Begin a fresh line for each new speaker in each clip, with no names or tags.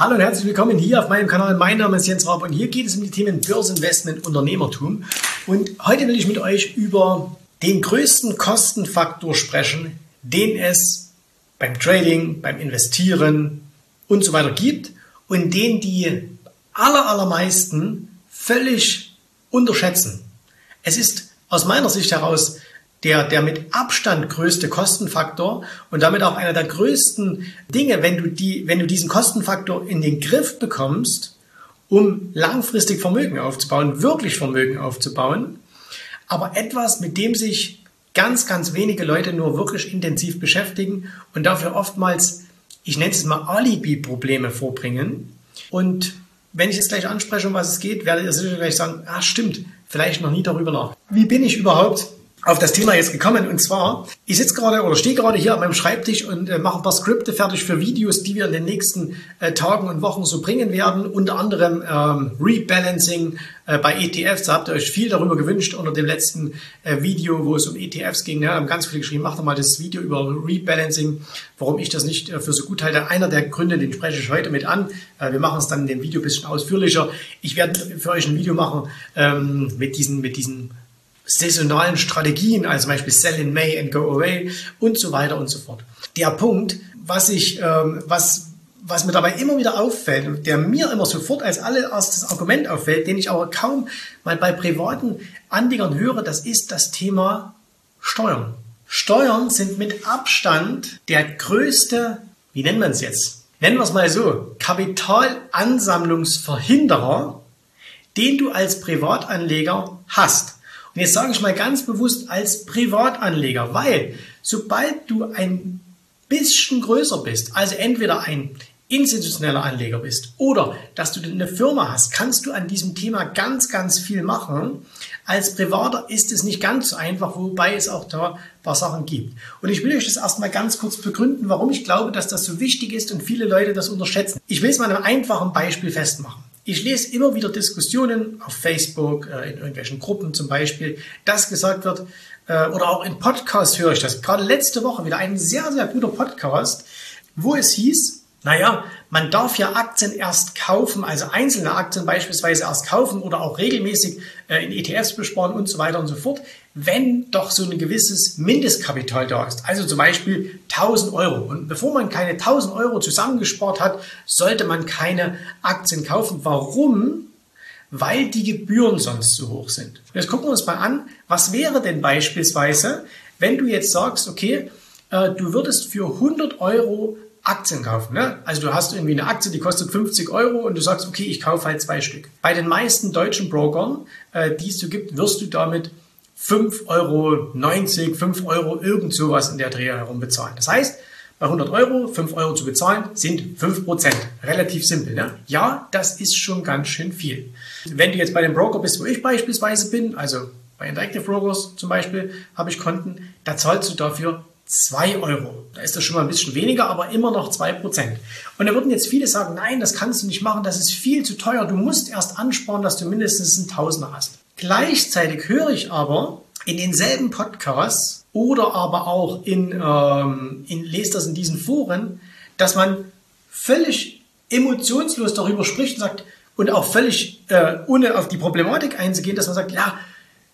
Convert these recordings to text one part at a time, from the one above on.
Hallo und herzlich willkommen hier auf meinem Kanal. Mein Name ist Jens Raab und hier geht es um die Themen Börseninvestment, Unternehmertum. Und heute will ich mit euch über den größten Kostenfaktor sprechen, den es beim Trading, beim Investieren und so weiter gibt und den die aller, allermeisten völlig unterschätzen. Es ist aus meiner Sicht heraus der, der mit Abstand größte Kostenfaktor und damit auch einer der größten Dinge, wenn du die, wenn du diesen Kostenfaktor in den Griff bekommst, um langfristig Vermögen aufzubauen, wirklich Vermögen aufzubauen, aber etwas, mit dem sich ganz, ganz wenige Leute nur wirklich intensiv beschäftigen und dafür oftmals, ich nenne es mal Alibi-Probleme vorbringen. Und wenn ich jetzt gleich anspreche, um was es geht, werdet ihr sicher gleich sagen, ah, stimmt, vielleicht noch nie darüber nach. Wie bin ich überhaupt auf das Thema jetzt gekommen. Und zwar, ich sitze gerade oder stehe gerade hier an meinem Schreibtisch und äh, mache ein paar Skripte fertig für Videos, die wir in den nächsten äh, Tagen und Wochen so bringen werden. Unter anderem ähm, Rebalancing äh, bei ETFs. Da habt ihr euch viel darüber gewünscht unter dem letzten äh, Video, wo es um ETFs ging. Ja, haben ganz viele geschrieben, macht doch mal das Video über Rebalancing, warum ich das nicht äh, für so gut halte. Einer der Gründe, den spreche ich heute mit an. Äh, wir machen es dann in dem Video ein bisschen ausführlicher. Ich werde für euch ein Video machen ähm, mit diesen, mit diesen saisonalen Strategien, also zum Beispiel Sell in May and Go Away und so weiter und so fort. Der Punkt, was ich, ähm, was, was mir dabei immer wieder auffällt, der mir immer sofort als allererstes Argument auffällt, den ich aber kaum mal bei privaten Anlegern höre, das ist das Thema Steuern. Steuern sind mit Abstand der größte, wie nennt man es jetzt? Nennen wir es mal so, Kapitalansammlungsverhinderer, den du als Privatanleger hast. Und jetzt sage ich mal ganz bewusst als Privatanleger, weil sobald du ein bisschen größer bist, also entweder ein institutioneller Anleger bist oder dass du eine Firma hast, kannst du an diesem Thema ganz, ganz viel machen. Als Privater ist es nicht ganz so einfach, wobei es auch da ein paar Sachen gibt. Und ich will euch das erstmal ganz kurz begründen, warum ich glaube, dass das so wichtig ist und viele Leute das unterschätzen. Ich will es mal einem einfachen Beispiel festmachen. Ich lese immer wieder Diskussionen auf Facebook, äh, in irgendwelchen Gruppen zum Beispiel, dass gesagt wird, äh, oder auch in Podcasts höre ich das. Gerade letzte Woche wieder ein sehr, sehr guter Podcast, wo es hieß, naja, man darf ja Aktien erst kaufen, also einzelne Aktien beispielsweise erst kaufen oder auch regelmäßig äh, in ETFs besparen und so weiter und so fort, wenn doch so ein gewisses Mindestkapital da ist. Also zum Beispiel 1000 Euro. Und bevor man keine 1000 Euro zusammengespart hat, sollte man keine Aktien kaufen. Warum? Weil die Gebühren sonst zu hoch sind. Jetzt gucken wir uns mal an, was wäre denn beispielsweise, wenn du jetzt sagst, okay, äh, du würdest für 100 Euro Aktien kaufen. Ne? Also du hast irgendwie eine Aktie, die kostet 50 Euro und du sagst, okay, ich kaufe halt zwei Stück. Bei den meisten deutschen Brokern, äh, die es so gibt, wirst du damit 5,90 Euro, 5 Euro, irgend sowas in der Dreh herum bezahlen. Das heißt, bei 100 Euro 5 Euro zu bezahlen, sind 5 Prozent. Relativ simpel. Ne? Ja, das ist schon ganz schön viel. Wenn du jetzt bei dem Broker bist, wo ich beispielsweise bin, also bei Interactive Brokers zum Beispiel, habe ich Konten, da zahlst du dafür 2 Euro. Da ist das schon mal ein bisschen weniger, aber immer noch 2 Prozent. Und da würden jetzt viele sagen, nein, das kannst du nicht machen, das ist viel zu teuer. Du musst erst ansparen, dass du mindestens einen Tausender hast. Gleichzeitig höre ich aber in denselben Podcasts oder aber auch in, ähm, in lest das in diesen Foren, dass man völlig emotionslos darüber spricht und sagt und auch völlig äh, ohne auf die Problematik einzugehen, dass man sagt, ja,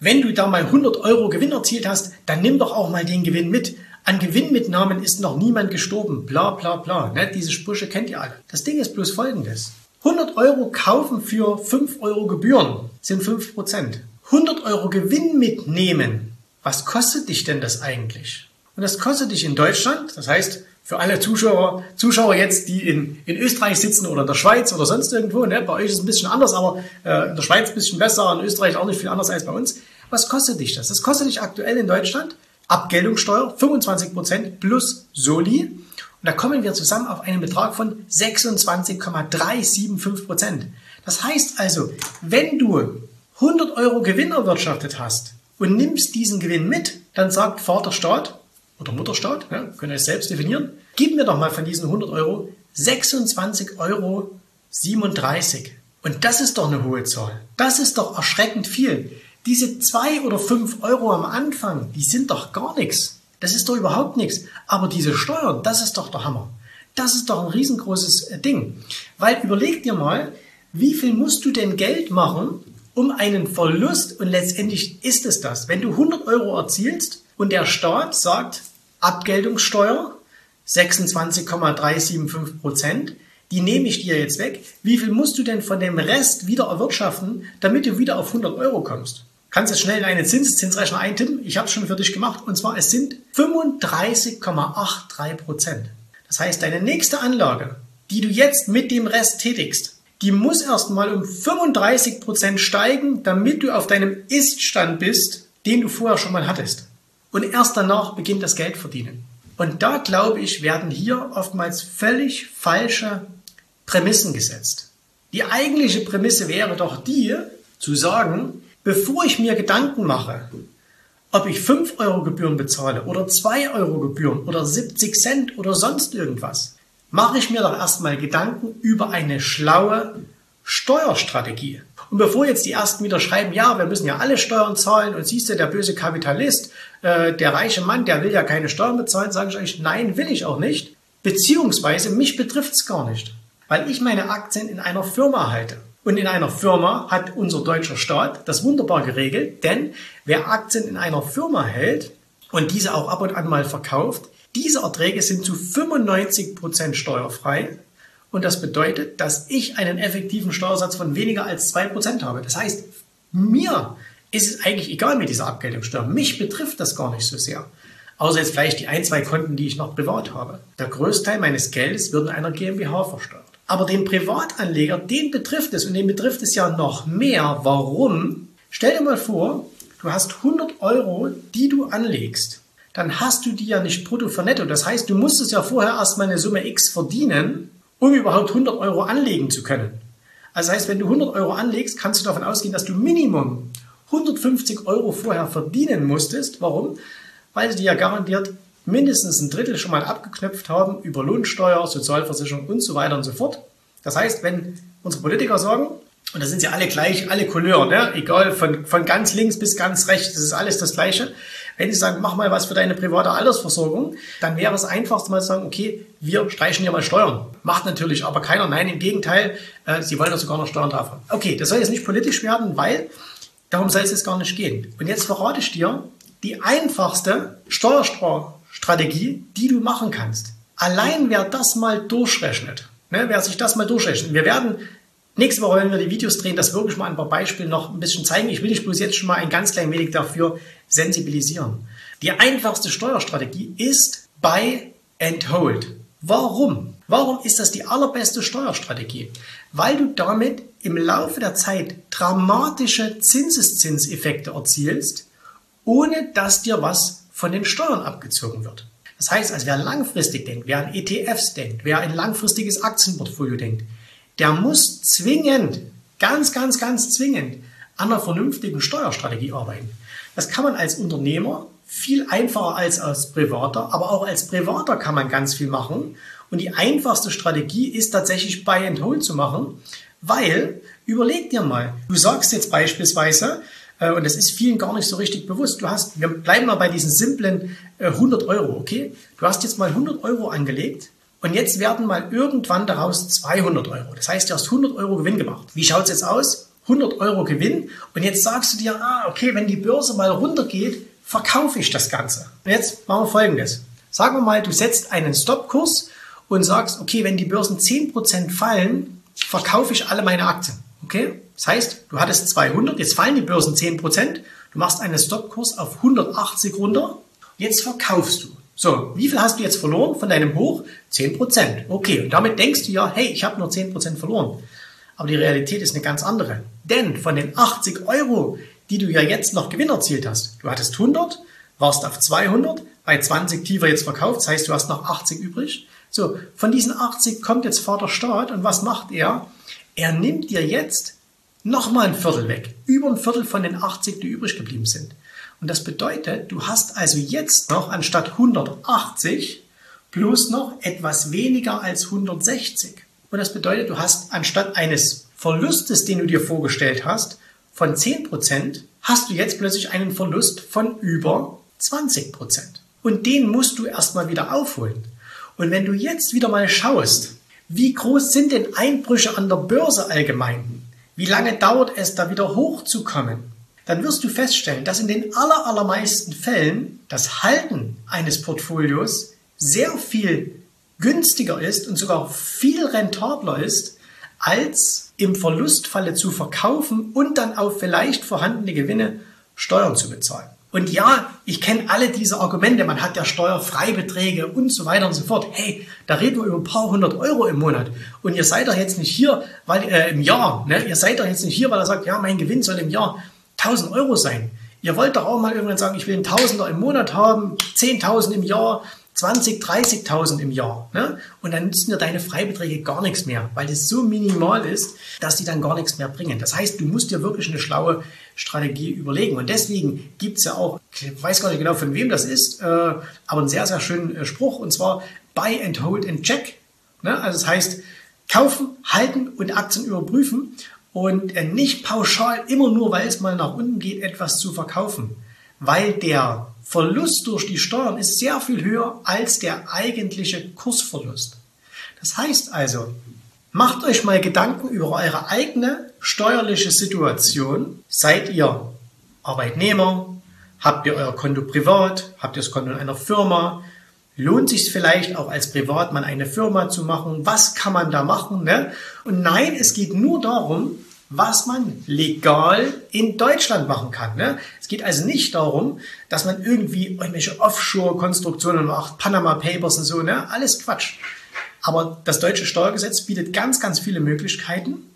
wenn du da mal 100 Euro Gewinn erzielt hast, dann nimm doch auch mal den Gewinn mit. An Gewinnmitnahmen ist noch niemand gestorben. Bla bla bla. Ne? Diese Sprüche kennt ihr alle. Das Ding ist bloß folgendes. 100 Euro kaufen für 5 Euro Gebühren sind 5%. 100 Euro Gewinn mitnehmen. Was kostet dich denn das eigentlich? Und das kostet dich in Deutschland, das heißt für alle Zuschauer, Zuschauer jetzt, die in, in Österreich sitzen oder in der Schweiz oder sonst irgendwo, ne? bei euch ist es ein bisschen anders, aber äh, in der Schweiz ein bisschen besser, in Österreich auch nicht viel anders als bei uns. Was kostet dich das? Das kostet dich aktuell in Deutschland Abgeltungssteuer 25% plus Soli. Und da kommen wir zusammen auf einen Betrag von 26,375%. Das heißt also, wenn du 100 Euro Gewinn erwirtschaftet hast und nimmst diesen Gewinn mit, dann sagt Vaterstaat oder Mutterstaat, ja, könnt ihr es selbst definieren, gib mir doch mal von diesen 100 Euro 26,37 Euro. Und das ist doch eine hohe Zahl. Das ist doch erschreckend viel. Diese zwei oder fünf Euro am Anfang, die sind doch gar nichts. Das ist doch überhaupt nichts. Aber diese Steuern, das ist doch der Hammer. Das ist doch ein riesengroßes äh, Ding. Weil überleg dir mal, wie viel musst du denn Geld machen, um einen Verlust, und letztendlich ist es das, wenn du 100 Euro erzielst und der Staat sagt, Abgeltungssteuer 26,375 Prozent, die nehme ich dir jetzt weg. Wie viel musst du denn von dem Rest wieder erwirtschaften, damit du wieder auf 100 Euro kommst? Kannst jetzt schnell in einen Zinseszinsrechner eintippen. Ich habe es schon für dich gemacht. Und zwar, es sind 35,83 Prozent. Das heißt, deine nächste Anlage, die du jetzt mit dem Rest tätigst, die muss erstmal um 35 Prozent steigen, damit du auf deinem Iststand bist, den du vorher schon mal hattest. Und erst danach beginnt das Geld verdienen. Und da glaube ich, werden hier oftmals völlig falsche Prämissen gesetzt. Die eigentliche Prämisse wäre doch die, zu sagen, bevor ich mir Gedanken mache, ob ich 5 Euro Gebühren bezahle oder 2 Euro Gebühren oder 70 Cent oder sonst irgendwas, mache ich mir doch erstmal Gedanken über eine schlaue Steuerstrategie. Und bevor jetzt die Ersten wieder schreiben, ja, wir müssen ja alle Steuern zahlen und siehst du, der böse Kapitalist, äh, der reiche Mann, der will ja keine Steuern bezahlen, sage ich euch, nein, will ich auch nicht. Beziehungsweise mich betrifft es gar nicht, weil ich meine Aktien in einer Firma halte. Und in einer Firma hat unser deutscher Staat das wunderbar geregelt, denn wer Aktien in einer Firma hält und diese auch ab und an mal verkauft, diese Erträge sind zu 95 Prozent steuerfrei. Und das bedeutet, dass ich einen effektiven Steuersatz von weniger als 2% habe. Das heißt, mir ist es eigentlich egal mit dieser Abgeltungssteuer. Mich betrifft das gar nicht so sehr. Außer jetzt vielleicht die ein, zwei Konten, die ich noch privat habe. Der Größteil meines Geldes wird in einer GmbH versteuert. Aber den Privatanleger, den betrifft es und den betrifft es ja noch mehr. Warum? Stell dir mal vor, du hast 100 Euro, die du anlegst dann hast du die ja nicht brutto für netto. Das heißt, du musstest ja vorher erstmal eine Summe X verdienen, um überhaupt 100 Euro anlegen zu können. Also das heißt, wenn du 100 Euro anlegst, kannst du davon ausgehen, dass du Minimum 150 Euro vorher verdienen musstest. Warum? Weil sie ja garantiert mindestens ein Drittel schon mal abgeknöpft haben über Lohnsteuer, Sozialversicherung und so weiter und so fort. Das heißt, wenn unsere Politiker sagen, und da sind sie alle gleich, alle Couleur, ne? egal von, von ganz links bis ganz rechts, das ist alles das Gleiche. Wenn Sie sagen, mach mal was für deine private Altersversorgung, dann wäre es einfachst mal zu sagen, okay, wir streichen hier mal Steuern. Macht natürlich aber keiner. Nein, im Gegenteil, äh, Sie wollen ja sogar noch Steuern drauf haben. Okay, das soll jetzt nicht politisch werden, weil darum soll es jetzt gar nicht gehen. Und jetzt verrate ich dir die einfachste Steuerstrategie, die du machen kannst. Allein wer das mal durchrechnet, ne, wer sich das mal durchrechnet, wir werden Nächste Woche, wenn wir die Videos drehen, das wirklich mal ein paar Beispiele noch ein bisschen zeigen. Ich will dich bloß jetzt schon mal ein ganz klein wenig dafür sensibilisieren. Die einfachste Steuerstrategie ist Buy and Hold. Warum? Warum ist das die allerbeste Steuerstrategie? Weil du damit im Laufe der Zeit dramatische Zinseszinseffekte erzielst, ohne dass dir was von den Steuern abgezogen wird. Das heißt, also wer langfristig denkt, wer an ETFs denkt, wer ein langfristiges Aktienportfolio denkt, der muss zwingend, ganz, ganz, ganz zwingend an einer vernünftigen Steuerstrategie arbeiten. Das kann man als Unternehmer viel einfacher als als Privater, aber auch als Privater kann man ganz viel machen. Und die einfachste Strategie ist tatsächlich Buy and Hold zu machen, weil, überleg dir mal, du sagst jetzt beispielsweise, und das ist vielen gar nicht so richtig bewusst, du hast, wir bleiben mal bei diesen simplen 100 äh, Euro, okay? Du hast jetzt mal 100 Euro angelegt und jetzt werden mal irgendwann daraus 200 Euro. Das heißt, du hast 100 Euro Gewinn gemacht. Wie schaut es jetzt aus? 100 Euro Gewinn. Und jetzt sagst du dir, ah, okay, wenn die Börse mal runtergeht, verkaufe ich das Ganze. Und jetzt machen wir folgendes. Sagen wir mal, du setzt einen Stopkurs und sagst, okay, wenn die Börsen 10% fallen, verkaufe ich alle meine Aktien. Okay? Das heißt, du hattest 200, jetzt fallen die Börsen 10%, du machst einen Stopkurs auf 180 runter, jetzt verkaufst du. So, wie viel hast du jetzt verloren von deinem Hoch? 10%. Okay, und damit denkst du ja, hey, ich habe nur 10% verloren. Aber die Realität ist eine ganz andere. Denn von den 80 Euro, die du ja jetzt noch Gewinn erzielt hast, du hattest 100, warst auf 200, bei 20 tiefer jetzt verkauft, das heißt, du hast noch 80 übrig. So, von diesen 80 kommt jetzt Vater Staat und was macht er? Er nimmt dir jetzt nochmal ein Viertel weg. Über ein Viertel von den 80, die übrig geblieben sind. Und das bedeutet, du hast also jetzt noch anstatt 180 plus noch etwas weniger als 160. Und das bedeutet, du hast anstatt eines Verlustes, den du dir vorgestellt hast, von 10%, hast du jetzt plötzlich einen Verlust von über 20%. Und den musst du erstmal wieder aufholen. Und wenn du jetzt wieder mal schaust, wie groß sind denn Einbrüche an der Börse allgemein? Wie lange dauert es, da wieder hochzukommen? Dann wirst du feststellen, dass in den allermeisten Fällen das Halten eines Portfolios sehr viel günstiger ist und sogar viel rentabler ist, als im Verlustfalle zu verkaufen und dann auf vielleicht vorhandene Gewinne Steuern zu bezahlen. Und ja, ich kenne alle diese Argumente, man hat ja Steuerfreibeträge und so weiter und so fort. Hey, da reden wir über ein paar hundert Euro im Monat. Und ihr seid doch jetzt nicht hier, weil äh, im Jahr, ne? ihr seid doch jetzt nicht hier, weil er sagt, ja, mein Gewinn soll im Jahr 1000 Euro sein. Ihr wollt doch auch mal irgendwann sagen, ich will einen Tausender im Monat haben, 10.000 im Jahr, 20, 30.000 im Jahr. Ne? Und dann nützen dir deine Freibeträge gar nichts mehr, weil das so minimal ist, dass die dann gar nichts mehr bringen. Das heißt, du musst dir wirklich eine schlaue Strategie überlegen. Und deswegen gibt es ja auch, ich weiß gar nicht genau von wem das ist, äh, aber einen sehr, sehr schönen äh, Spruch, und zwar Buy and Hold and Check. Ne? Also das heißt, kaufen, halten und Aktien überprüfen und äh, nicht pauschal immer nur, weil es mal nach unten geht, etwas zu verkaufen. Weil der Verlust durch die Steuern ist sehr viel höher als der eigentliche Kursverlust. Das heißt also, macht euch mal Gedanken über eure eigene steuerliche Situation. Seid ihr Arbeitnehmer? Habt ihr euer Konto privat? Habt ihr das Konto in einer Firma? Lohnt sich vielleicht auch als Privatmann eine Firma zu machen? Was kann man da machen? Ne? Und nein, es geht nur darum, was man legal in Deutschland machen kann. Ne? Es geht also nicht darum, dass man irgendwie irgendwelche Offshore-Konstruktionen macht, Panama Papers und so, ne? alles Quatsch. Aber das deutsche Steuergesetz bietet ganz, ganz viele Möglichkeiten,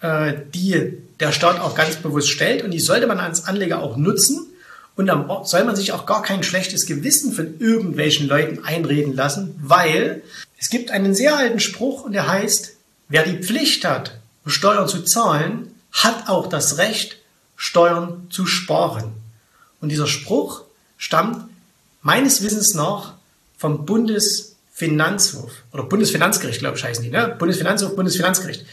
äh, die der Staat auch ganz bewusst stellt und die sollte man als Anleger auch nutzen. Und dann soll man sich auch gar kein schlechtes Gewissen von irgendwelchen Leuten einreden lassen, weil es gibt einen sehr alten Spruch und der heißt, wer die Pflicht hat, Steuern zu zahlen, hat auch das Recht, Steuern zu sparen. Und dieser Spruch stammt meines Wissens nach vom Bundesfinanzhof oder Bundesfinanzgericht, glaube ich, heißen die. Ne? Bundesfinanzhof, Bundesfinanzgericht.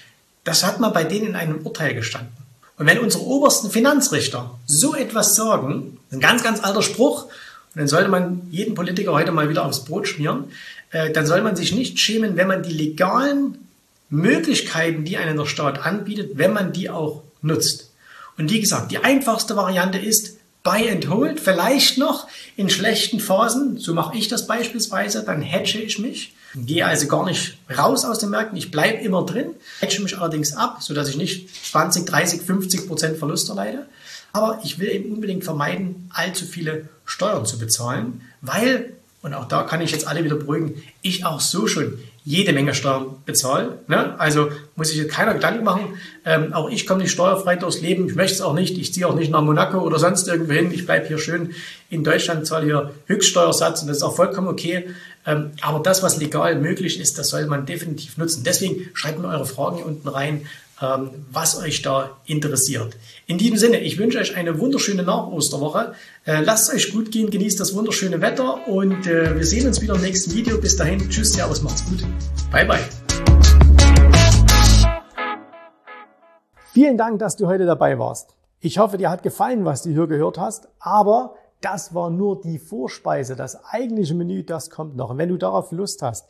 Das hat mal bei denen in einem Urteil gestanden. Und wenn unsere obersten Finanzrichter so etwas sagen, ein ganz, ganz alter Spruch, und dann sollte man jeden Politiker heute mal wieder aufs Brot schmieren, äh, dann soll man sich nicht schämen, wenn man die legalen Möglichkeiten, die einem der Staat anbietet, wenn man die auch nutzt. Und wie gesagt, die einfachste Variante ist Buy and Hold, vielleicht noch in schlechten Phasen, so mache ich das beispielsweise, dann hedge ich mich, gehe also gar nicht raus aus den Märkten, ich bleibe immer drin, hedge mich allerdings ab, sodass ich nicht 20, 30, 50 Prozent Verlust erleide. Aber ich will eben unbedingt vermeiden, allzu viele Steuern zu bezahlen, weil, und auch da kann ich jetzt alle wieder beruhigen, ich auch so schon jede Menge Steuern bezahle. Ne? Also muss sich keiner Gedanken machen. Ähm, auch ich komme nicht steuerfrei durchs Leben. Ich möchte es auch nicht. Ich ziehe auch nicht nach Monaco oder sonst irgendwo hin. Ich bleibe hier schön in Deutschland, zahle hier Höchststeuersatz und das ist auch vollkommen okay. Ähm, aber das, was legal möglich ist, das soll man definitiv nutzen. Deswegen schreibt mir eure Fragen hier unten rein. Ähm, was euch da interessiert. In diesem Sinne, ich wünsche euch eine wunderschöne Nach-Osterwoche. Äh, lasst es euch gut gehen, genießt das wunderschöne Wetter und äh, wir sehen uns wieder im nächsten Video. Bis dahin, tschüss, servus, macht's gut. Bye, bye. Vielen Dank, dass du heute dabei warst. Ich hoffe, dir hat gefallen, was du hier gehört hast, aber das war nur die Vorspeise. Das eigentliche Menü, das kommt noch. Und wenn du darauf Lust hast,